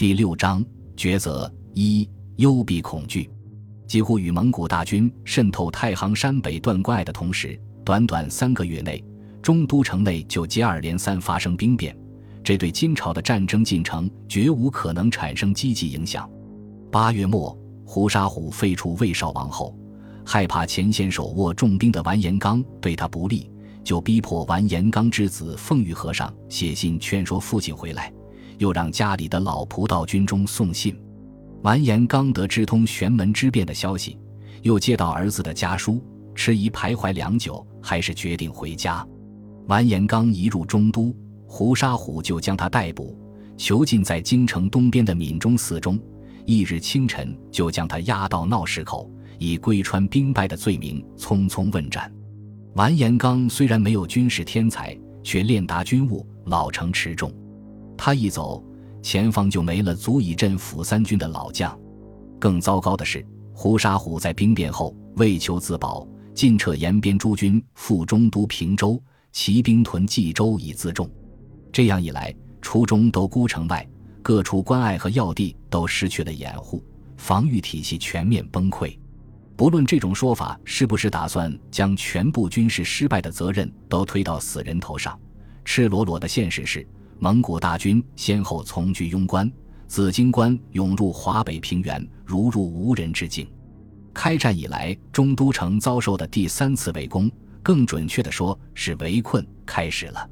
第六章抉择一幽闭恐惧，几乎与蒙古大军渗透太行山北段关隘的同时，短短三个月内，中都城内就接二连三发生兵变，这对金朝的战争进程绝无可能产生积极影响。八月末，胡沙虎废除魏少王后，害怕前线手握重兵的完颜刚对他不利，就逼迫完颜刚之子奉玉和尚写信劝说父亲回来。又让家里的老仆到军中送信。完颜刚得知通玄门之变的消息，又接到儿子的家书，迟疑徘徊良久，还是决定回家。完颜刚一入中都，胡沙虎就将他逮捕，囚禁在京城东边的闽中寺中。翌日清晨，就将他押到闹市口，以归川兵败的罪名匆匆问斩。完颜刚虽然没有军事天才，却练达军务，老成持重。他一走，前方就没了足以镇抚三军的老将。更糟糕的是，胡沙虎在兵变后为求自保，尽撤延边诸军赴中都平州，骑兵屯冀州以自重。这样一来，初中都孤城外，各处关隘和要地都失去了掩护，防御体系全面崩溃。不论这种说法是不是打算将全部军事失败的责任都推到死人头上，赤裸裸的现实是。蒙古大军先后从居庸关、紫荆关涌入华北平原，如入无人之境。开战以来，中都城遭受的第三次围攻，更准确地说是围困开始了。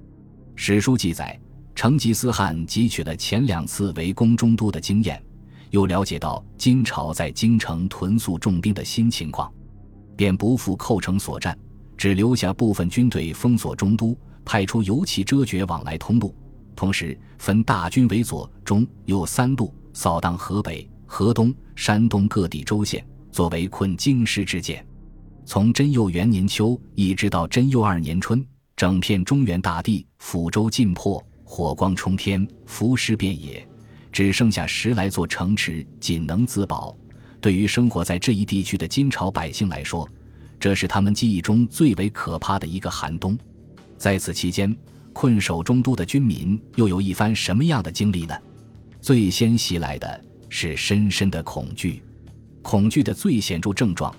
史书记载，成吉思汗汲取了前两次围攻中都的经验，又了解到金朝在京城屯宿重兵的新情况，便不复寇城所战，只留下部分军队封锁中都，派出游骑遮绝往来通路。同时，分大军为左、中、右三路扫荡河北、河东、山东各地州县，作为困京师之见。从贞佑元年秋一直到贞佑二年春，整片中原大地抚州尽破，火光冲天，浮尸遍野，只剩下十来座城池仅能自保。对于生活在这一地区的金朝百姓来说，这是他们记忆中最为可怕的一个寒冬。在此期间，困守中都的军民又有一番什么样的经历呢？最先袭来的是深深的恐惧，恐惧的最显著症状，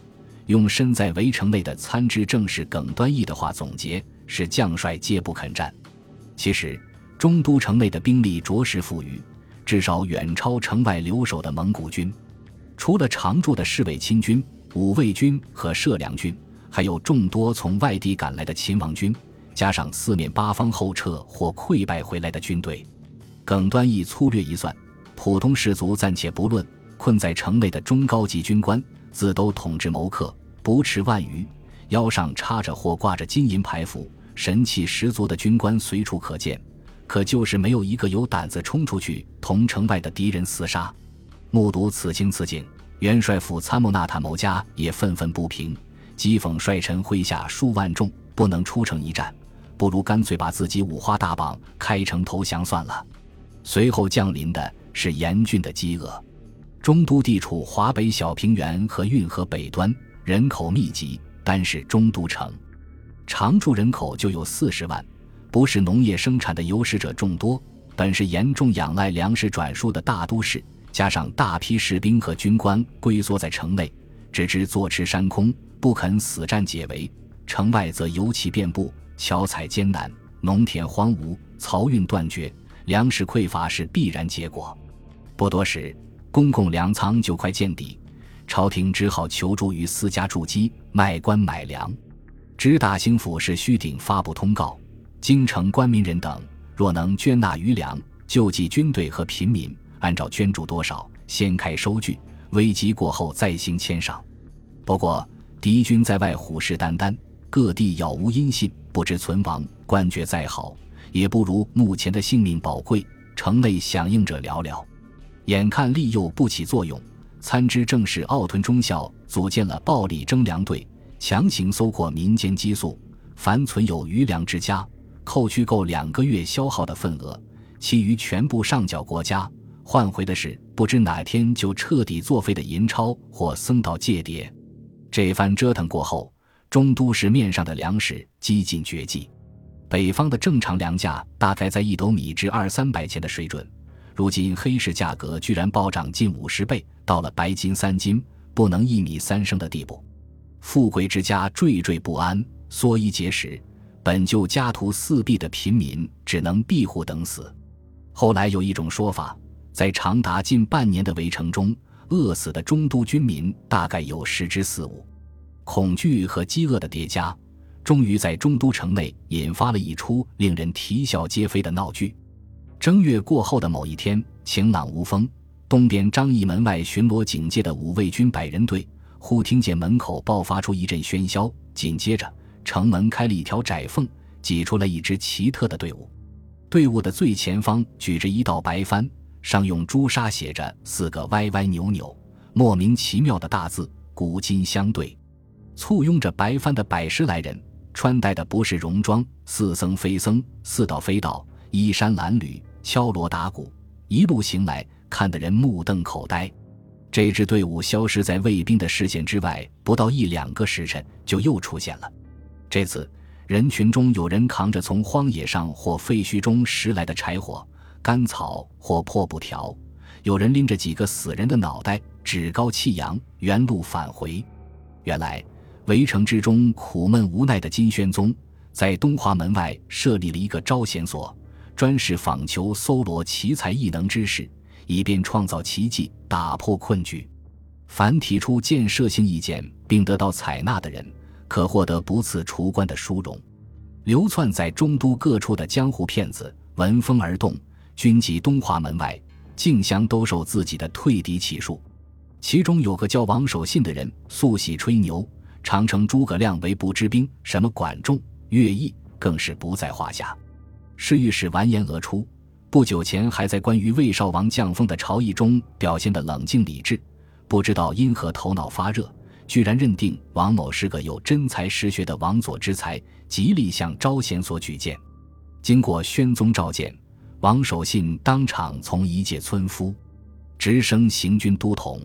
用身在围城内的参知政事耿端义的话总结是：将帅皆不肯战。其实，中都城内的兵力着实富裕，至少远超城外留守的蒙古军。除了常驻的侍卫亲军、武卫军和摄粮军，还有众多从外地赶来的秦王军。加上四面八方后撤或溃败回来的军队，耿端义粗略一算，普通士卒暂且不论，困在城内的中高级军官自都统治谋克，不耻万余，腰上插着或挂着金银牌符，神气十足的军官随处可见。可就是没有一个有胆子冲出去同城外的敌人厮杀。目睹此情此景，元帅府参谋纳坦谋家也愤愤不平，讥讽帅臣麾下数万众不能出城一战。不如干脆把自己五花大绑，开城投降算了。随后降临的是严峻的饥饿。中都地处华北小平原和运河北端，人口密集。单是中都城，常住人口就有四十万，不是农业生产的有识者众多，本是严重仰赖粮食转输的大都市，加上大批士兵和军官龟缩在城内，只知坐吃山空，不肯死战解围。城外则尤其遍布。樵采艰难，农田荒芜，漕运断绝，粮食匮乏是必然结果。不多时，公共粮仓就快见底，朝廷只好求助于私家筑基卖官买粮。直大兴府是虚顶发布通告：京城官民人等若能捐纳余粮，救济军队和平民，按照捐助多少，先开收据，危机过后再行签赏。不过，敌军在外虎视眈眈。各地杳无音信，不知存亡。官爵再好，也不如目前的性命宝贵。城内响应者寥寥，眼看利诱不起作用，参知政事奥屯中校组建了暴力征粮队，强行搜括民间积粟。凡存有余粮之家，扣去够两个月消耗的份额，其余全部上缴国家。换回的是不知哪天就彻底作废的银钞或僧道借牒。这番折腾过后。中都市面上的粮食几近绝迹，北方的正常粮价大概在一斗米至二三百钱的水准。如今黑市价格居然暴涨近五十倍，到了白金三斤不能一米三升的地步。富贵之家惴惴不安，缩衣节食，本就家徒四壁的平民只能庇护等死。后来有一种说法，在长达近半年的围城中，饿死的中都军民大概有十之四五。恐惧和饥饿的叠加，终于在中都城内引发了一出令人啼笑皆非的闹剧。正月过后的某一天，晴朗无风，东边张义门外巡逻警戒的五卫军百人队，忽听见门口爆发出一阵喧嚣，紧接着城门开了一条窄缝，挤出了一支奇特的队伍。队伍的最前方举着一道白帆，上用朱砂写着四个歪歪扭扭、莫名其妙的大字“古今相对”。簇拥着白帆的百十来人，穿戴的不是戎装，似僧非僧，似道非道，衣衫褴褛，敲锣打鼓，一路行来，看得人目瞪口呆。这支队伍消失在卫兵的视线之外，不到一两个时辰，就又出现了。这次人群中有人扛着从荒野上或废墟中拾来的柴火、干草或破布条，有人拎着几个死人的脑袋，趾高气扬，原路返回。原来。围城之中苦闷无奈的金宣宗，在东华门外设立了一个招贤所，专是访求搜罗奇才异能之士，以便创造奇迹，打破困局。凡提出建设性意见并得到采纳的人，可获得不赐除官的殊荣。流窜在中都各处的江湖骗子闻风而动，均集东华门外，竞相兜售自己的退敌奇术。其中有个叫王守信的人，素喜吹牛。常称诸葛亮为不知兵，什么管仲、乐毅更是不在话下。侍御史完颜俄出，不久前还在关于魏少王降封的朝议中表现的冷静理智，不知道因何头脑发热，居然认定王某是个有真才实学的王佐之才，极力向招贤所举荐。经过宣宗召见，王守信当场从一介村夫，直升行军都统。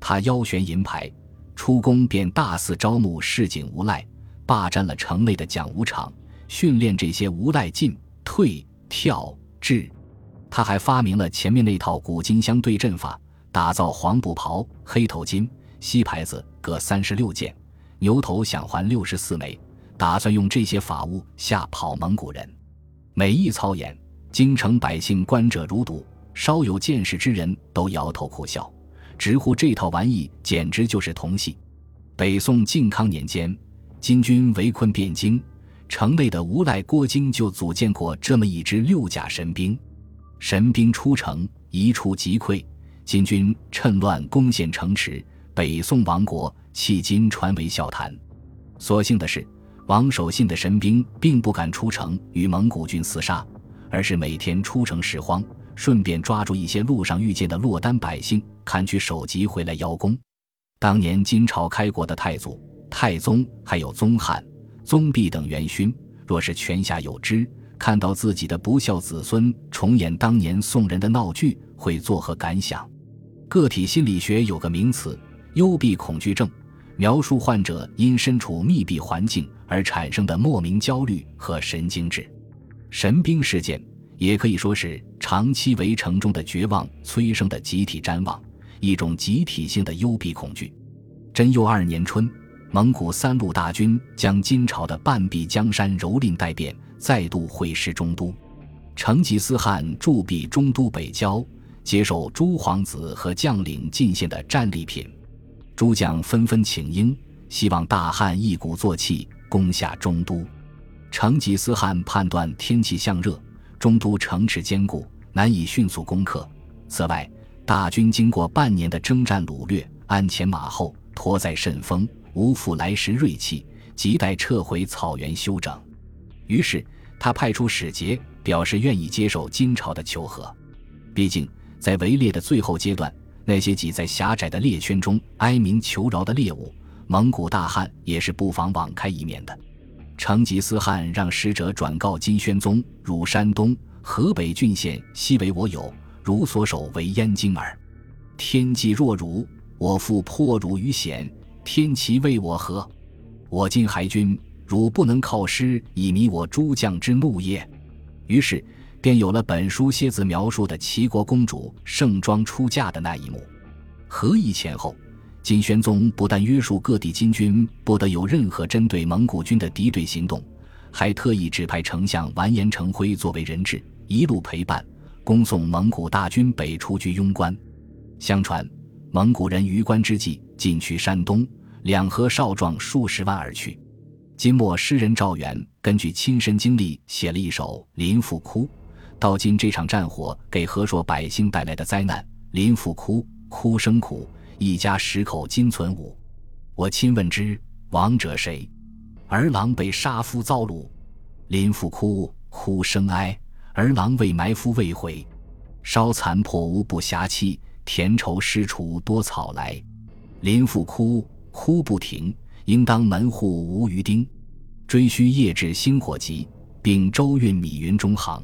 他腰悬银牌。出宫便大肆招募市井无赖，霸占了城内的讲武场，训练这些无赖进退跳掷。他还发明了前面那套古今相对阵法，打造黄布袍、黑头巾、西牌子各三十六件，牛头响环六十四枚，打算用这些法物吓跑蒙古人。每一操演，京城百姓观者如堵，稍有见识之人都摇头苦笑。直呼这套玩意简直就是童戏。北宋靖康年间，金军围困汴京，城内的无赖郭京就组建过这么一支六甲神兵。神兵出城，一触即溃。金军趁乱攻陷城池，北宋亡国，迄今传为笑谈。所幸的是，王守信的神兵并不敢出城与蒙古军厮杀，而是每天出城拾荒。顺便抓住一些路上遇见的落单百姓，砍取首级回来邀功。当年金朝开国的太祖、太宗，还有宗翰、宗弼等元勋，若是泉下有知，看到自己的不孝子孙重演当年宋人的闹剧，会作何感想？个体心理学有个名词——幽闭恐惧症，描述患者因身处密闭环境而产生的莫名焦虑和神经质。神兵事件。也可以说是长期围城中的绝望催生的集体瞻望，一种集体性的幽闭恐惧。贞佑二年春，蒙古三路大军将金朝的半壁江山蹂躏殆变，再度会师中都。成吉思汗驻壁中都北郊，接受诸皇子和将领进献的战利品，诸将纷纷请缨，希望大汉一鼓作气攻下中都。成吉思汗判断天气向热。中都城池坚固，难以迅速攻克。此外，大军经过半年的征战掳掠，鞍前马后，拖载甚丰，无复来时锐气，亟待撤回草原休整。于是，他派出使节，表示愿意接受金朝的求和。毕竟，在围猎的最后阶段，那些挤在狭窄的猎圈中哀鸣求饶的猎物，蒙古大汉也是不妨网开一面的。成吉思汗让使者转告金宣宗：“汝山东、河北郡县悉为我有，汝所守为燕京耳。天际若汝，我复破汝于险，天齐为我何？我今还军，汝不能靠师以弥我诸将之怒也。”于是，便有了本书蝎子描述的齐国公主盛装出嫁的那一幕。和议前后，金宣宗不但约束各地金军不得有任何针对蒙古军的敌对行动，还特意指派丞相完颜成辉作为人质，一路陪伴，恭送蒙古大军北出居庸关。相传，蒙古人于关之际进去山东，两河少壮数十万而去。金末诗人赵元根据亲身经历写了一首《林父哭》，道尽这场战火给河朔百姓带来的灾难。林父哭，哭声苦，一家十口今存五。我亲问之，亡者谁？儿郎被杀夫遭虏。临父哭，哭声哀，儿郎未埋夫未悔。烧残破屋不暇弃，田畴湿锄多草来。林父哭，哭不停。应当门户无余丁，追须夜至星火急，并周运米云中行。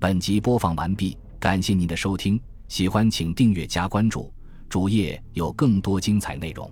本集播放完毕，感谢您的收听，喜欢请订阅加关注，主页有更多精彩内容。